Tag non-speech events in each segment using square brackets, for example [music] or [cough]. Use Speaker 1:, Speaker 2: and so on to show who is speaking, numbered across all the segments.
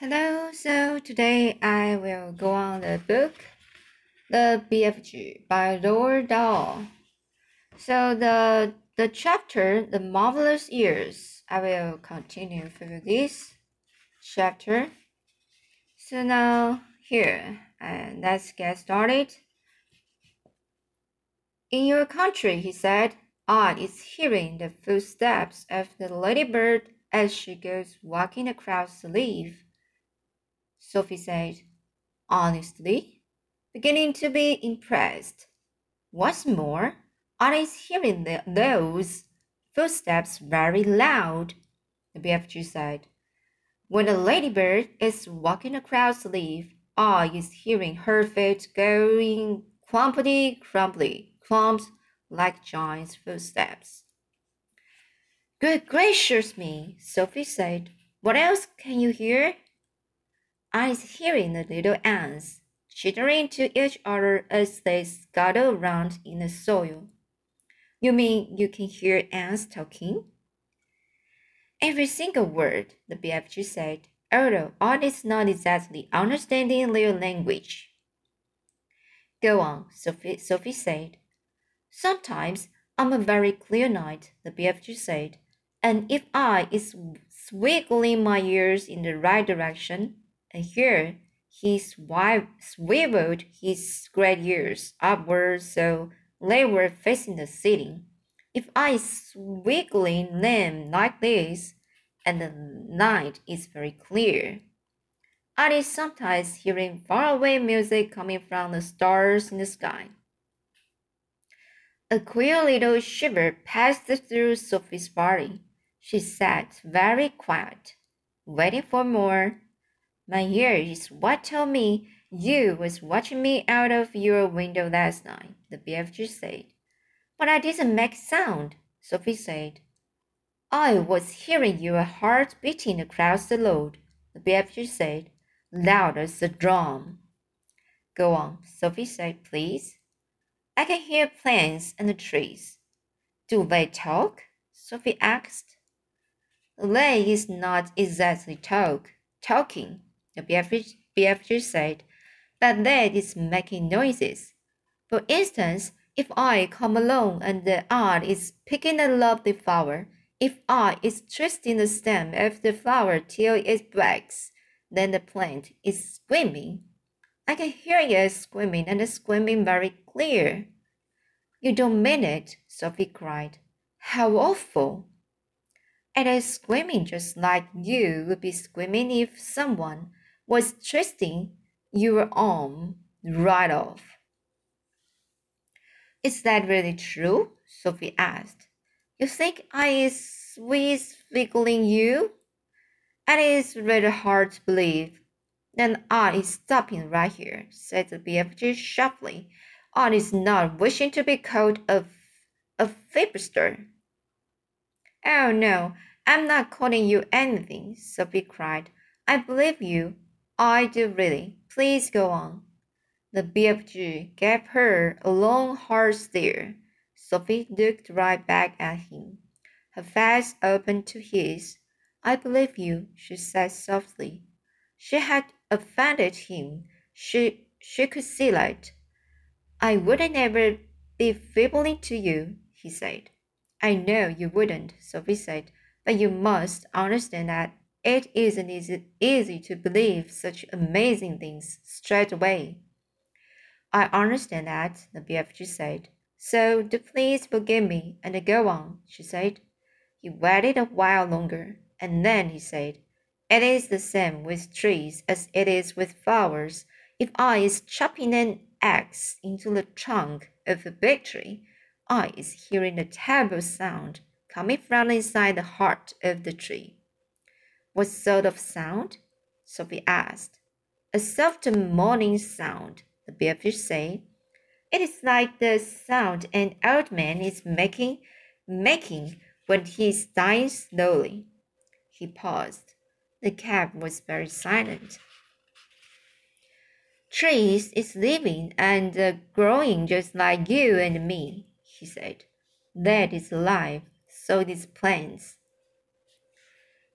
Speaker 1: Hello, so today I will go on the book The BFG by Roald Dahl. So the the chapter The Marvelous Ears I will continue through this chapter. So now here and let's get started. In your country, he said, Odd is hearing the footsteps of the ladybird as she goes walking across the leaf. Sophie said, honestly, beginning to be impressed. What's more, I is hearing the, those footsteps very loud, the BFG said. When a ladybird is walking across the leaf, I is hearing her feet going clumpity crumply, clumps like giant's footsteps. Good gracious me, Sophie said. What else can you hear? I hearing the little ants chittering to each other as they scuttle around in the soil. You mean you can hear ants talking? Every single word, the BFG said, although I is not exactly understanding their language. Go on, Sophie, Sophie said. Sometimes I'm a very clear night, the BFG said, and if I is swiggling my ears in the right direction, and here he swiveled his great ears upward so they were facing the ceiling. If I wiggling them like this, and the night is very clear, I is sometimes hearing faraway music coming from the stars in the sky. A queer little shiver passed through Sophie's body. She sat very quiet, waiting for more my ears what told me you was watching me out of your window last night, the BFG said. But I didn't make sound, Sophie said. I was hearing your heart beating across the road, the BFG said, loud as a drum. Go on, Sophie said, please. I can hear planes and the trees. Do they talk? Sophie asked. They is not exactly talk, talking, the BFG, BFG said, but that is making noises. For instance, if I come along and the ant is picking a lovely flower, if I is twisting the stem of the flower till it breaks, then the plant is screaming. I can hear it screaming and screaming very clear. You don't mean it, Sophie cried. How awful! "and it's screaming just like you would be screaming if someone was twisting your arm right off. Is that really true? Sophie asked. You think I is wiggling you? It is really hard to believe. Then I is stopping right here, said the BFG sharply. I is not wishing to be called a, a fibster. Oh no, I'm not calling you anything, Sophie cried. I believe you. I do really. Please go on. The BFG gave her a long hard stare. Sophie looked right back at him, her face open to his. I believe you, she said softly. She had offended him. She she could see that. I wouldn't ever be feebly to you, he said. I know you wouldn't, Sophie said, but you must understand that it isn't easy, easy to believe such amazing things straight away. I understand that, the BFG said. So do please forgive me and go on, she said. He waited a while longer, and then he said, It is the same with trees as it is with flowers. If I is chopping an axe into the trunk of a big tree, I is hearing a terrible sound coming from inside the heart of the tree. What sort of sound? Sophie asked. A soft moaning sound, the bearfish said. It is like the sound an old man is making making when he is dying slowly. He paused. The cat was very silent. Trees is living and uh, growing just like you and me, he said. That is life, so is plants.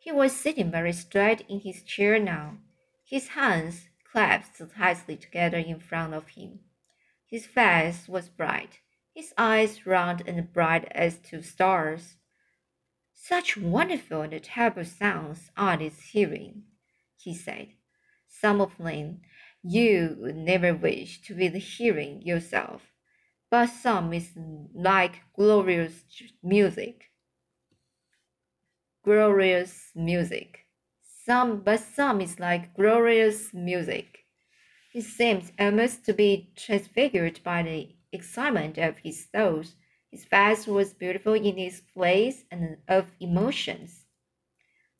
Speaker 1: He was sitting very straight in his chair now. His hands clasped tightly together in front of him. His face was bright, his eyes round and bright as two stars. Such wonderful and terrible sounds are is hearing, he said. Some of them you would never wish to be hearing yourself, but some is like glorious music. Glorious music. Some, but some is like glorious music. He seemed almost to be transfigured by the excitement of his thoughts. His face was beautiful in its place and of emotions.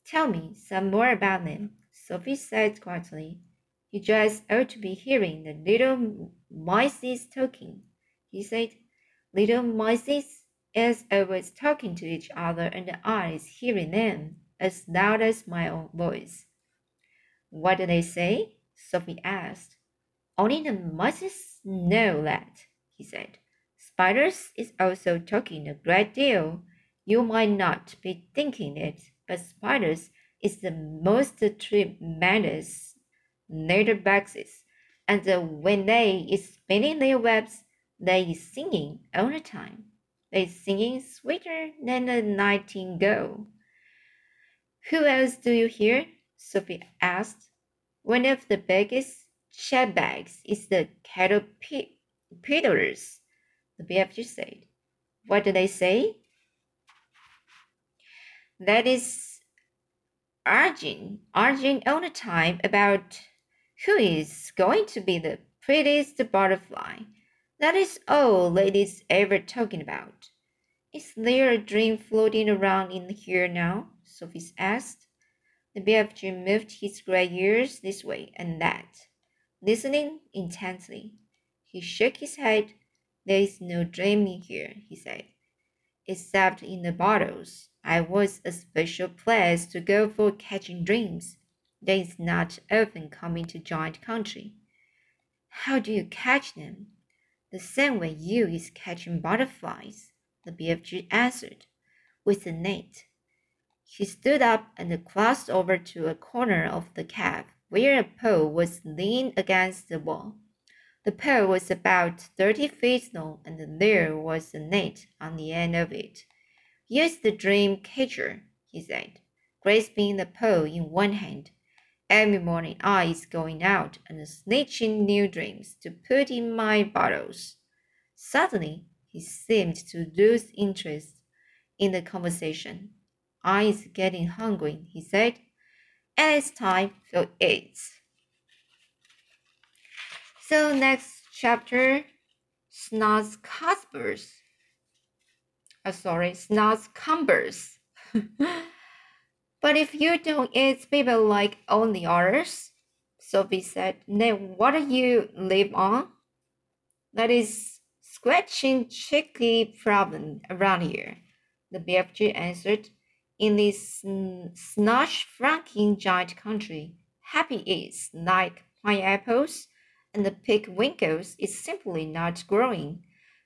Speaker 1: Tell me some more about them, Sophie said quietly. You just ought to be hearing the little mices talking, he said. Little mices is always talking to each other, and I is hearing them as loud as my own voice. What do they say? Sophie asked. Only the mice know that, he said. Spiders is also talking a great deal. You might not be thinking it, but spiders is the most tremendous boxes, and when they is spinning their webs, they is singing all the time. They singing sweeter than a nightingale. Who else do you hear? Sophie asked. One of the biggest shellbacks is the caterpillars, the BFG said. What do they say? That is arguing, arguing all the time about who is going to be the prettiest butterfly. That is all ladies ever talking about. Is there a dream floating around in here now? Sophie asked. The BFG moved his gray ears this way and that, listening intently. He shook his head. There is no dream in here, he said, except in the bottles. I was a special place to go for catching dreams. There is not often coming to giant country. How do you catch them? The same way you is catching butterflies, the BFG answered, with a net. He stood up and crossed over to a corner of the cab where a pole was leaning against the wall. The pole was about thirty feet long, and there was a net on the end of it. Use the dream catcher, he said, grasping the pole in one hand. Every morning I is going out and snatching new dreams to put in my bottles. Suddenly, he seemed to lose interest in the conversation. I is getting hungry, he said, and it's time to eat. So next chapter, Snots Cumbers. Uh, sorry, Snozzcumbers. [laughs] but if you don't eat people like only the others, Sophie said, then what do you live on? That is scratching chicky problem around here. The BFG answered, in this snosh franking giant country, happy is like pineapples, and the pig winkles is simply not growing.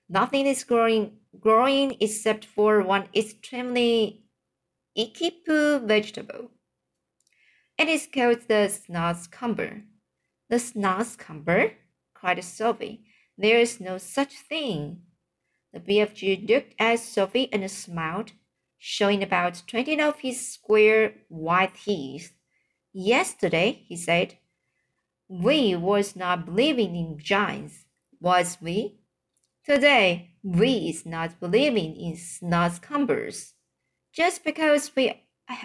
Speaker 1: Nothing is growing growing except for one extremely ikipu vegetable. It is called the snozzcumber. The snozzcumber? cried Sophie. There is no such thing. The BFG looked at Sophie and smiled showing about twenty of his square white teeth. Yesterday, he said, we was not believing in giants, was we? Today, we is not believing in snozzcumbers. Just because we,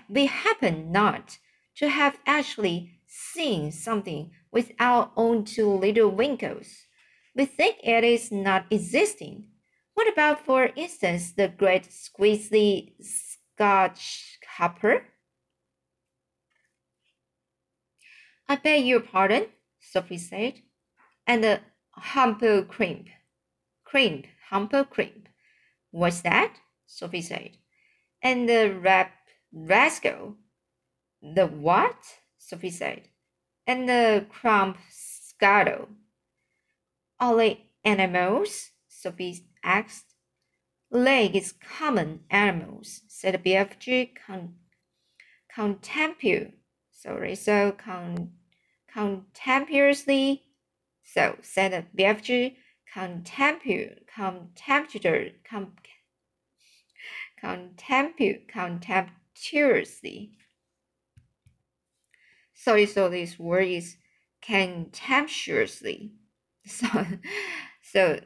Speaker 1: we happen not to have actually seen something with our own two little winkles, we think it is not existing what about, for instance, the great squeezy Scotch hopper? I beg your pardon, Sophie said, and the humble crimp. Crimp, humble crimp. What's that? Sophie said. And the rap rascal. The what? Sophie said. And the crump scuttle. They animals? Sophie asked. Leg is common animals, said BFG con- contempu. Sorry, so con- contemptuously. So, said the BFG, contemptu, contemptuous, com, contemptuously. Sorry, so this word is contemptuously. [laughs] So, so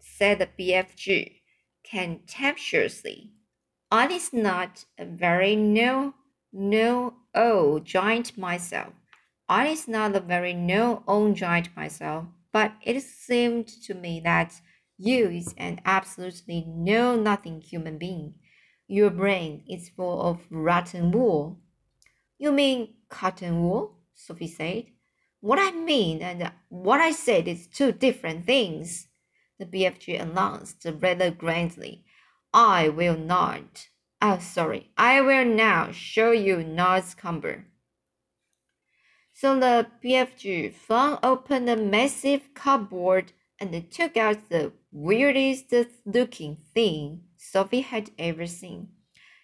Speaker 1: said the BFG, contemptuously. I is not a very no, no, oh, giant myself. I is not a very no, own giant myself, but it seemed to me that you is an absolutely no nothing human being. Your brain is full of rotten wool. You mean cotton wool? Sophie said. What I mean and what I said is two different things, the BFG announced rather grandly. I will not. Oh, sorry. I will now show you Nod's cumber. So the BFG flung open a massive cupboard and took out the weirdest looking thing Sophie had ever seen.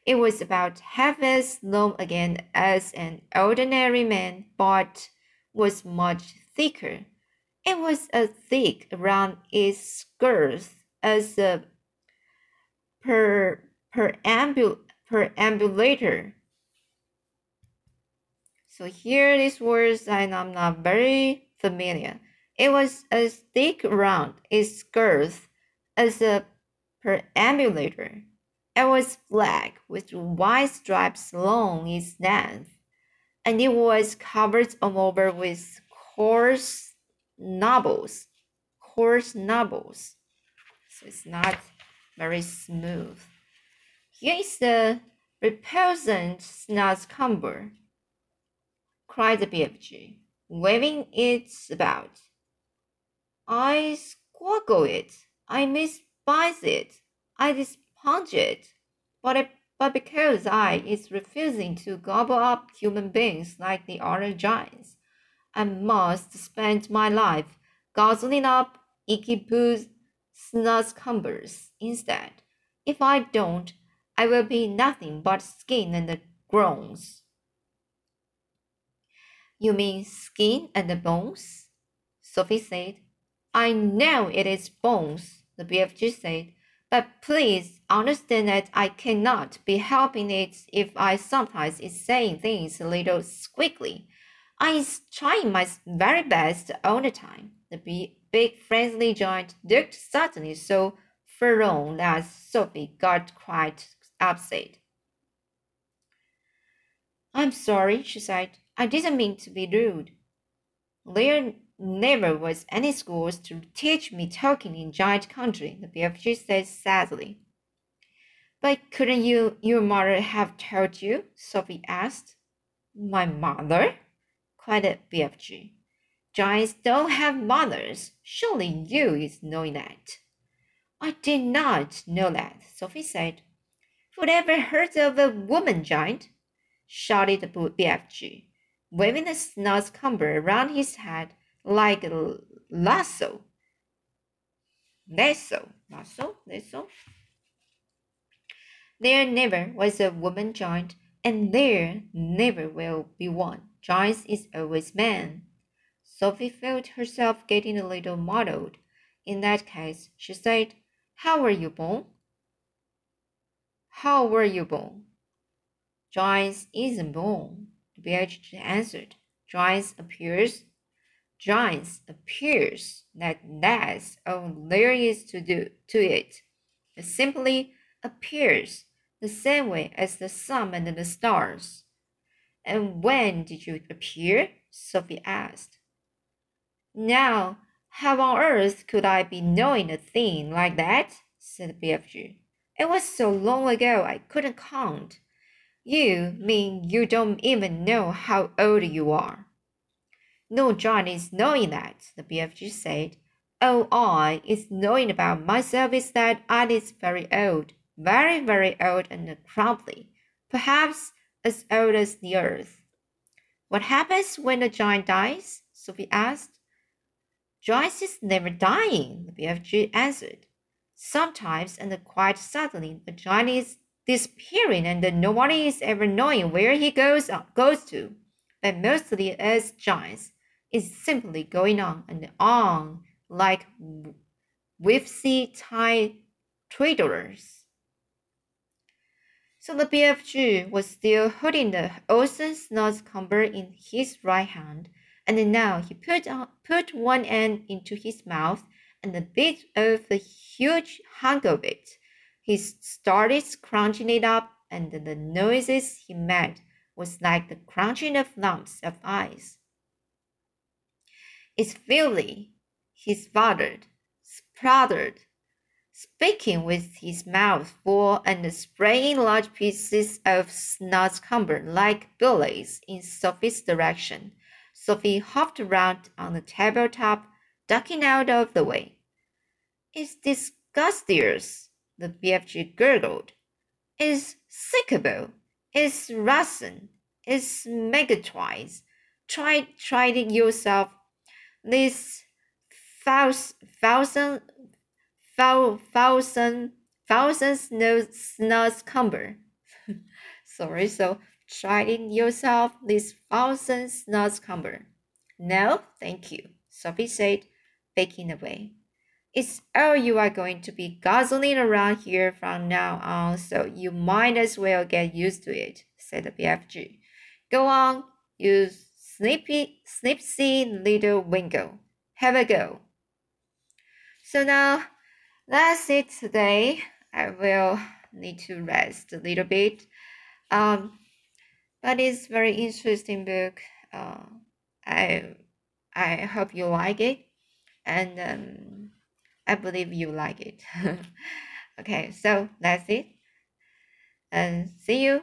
Speaker 1: It was about half as long again as an ordinary man, but was much thicker. It was as thick around its girth as a per, perambul, perambulator. So here these words I'm not very familiar. It was as thick around its girth as a perambulator. It was black with white stripes along its length and it was covered all over with coarse knobbles, coarse knobbles. So it's not very smooth. Here is the repulsant snozzcumber, cried the BFG, waving it about. I squoggle it, I despise it, I despise it, but but because I is refusing to gobble up human beings like the other giants, I must spend my life guzzling up icky poos snozzcumbers instead. If I don't, I will be nothing but skin and the groans. You mean skin and the bones? Sophie said. I know it is bones, the BFG said. But please understand that I cannot be helping it if I sometimes is saying things a little squeakly. I is trying my very best all the time. The big friendly giant looked suddenly so forlorn that Sophie got quite upset. I'm sorry, she said. I didn't mean to be rude. There never was any schools to teach me talking in giant country, the BFG said sadly. But couldn't you, your mother have told you? Sophie asked. My mother? cried the BFG. Giants don't have mothers. Surely you is knowing that. I did not know that, Sophie said. Who'd ever heard of a woman giant? shouted the BFG, waving a snozzcumber around his head like lasso. Lasso, lasso, lasso. There never was a woman giant, and there never will be one. Giants is always man. Sophie felt herself getting a little muddled. In that case, she said, How were you born? How were you born? Giants isn't born, the BFG answered. Giants appears giants appears that that's all there is to do to it. It simply appears the same way as the sun and the stars. And when did you appear? Sophie asked. Now, how on earth could I be knowing a thing like that? said BFG. It was so long ago I couldn't count. You mean you don't even know how old you are? No John is knowing that, the BFG said. All I is knowing about myself is that I is very old, very, very old and crumbly, perhaps as old as the earth. What happens when a giant dies? Sophie asked. Giants is never dying, the BFG answered. Sometimes and quite suddenly a giant is disappearing and nobody is ever knowing where he goes, uh, goes to. But mostly as giants, is simply going on and on like whipsy tie traders. So the BFG was still holding the Olsen Snozzcumber in his right hand, and now he put, on, put one end into his mouth and the bit off the huge hunk of it. He started crunching it up, and the noises he made was like the crunching of lumps of ice. It's filthy, he sputtered, spluttered, speaking with his mouth full and spraying large pieces of snozzcumber like bullets in Sophie's direction. Sophie hopped around on the tabletop, ducking out of the way. It's disgusting, the BFG gurgled. It's sickable. It's rotten. It's megatwice. Try, try it yourself. This thousand thousand thousand snow snozzcumber. [laughs] Sorry, so try it yourself, this thousand snozzcumber. No, thank you, Sophie said, backing away. It's all you are going to be guzzling around here from now on, so you might as well get used to it, said the BFG. Go on, you snippy, snipsy little wingo. Have a go. So now that's it today. I will need to rest a little bit. Um, but it's very interesting book. Uh, I I hope you like it, and um, I believe you like it. [laughs] okay, so that's it, and see you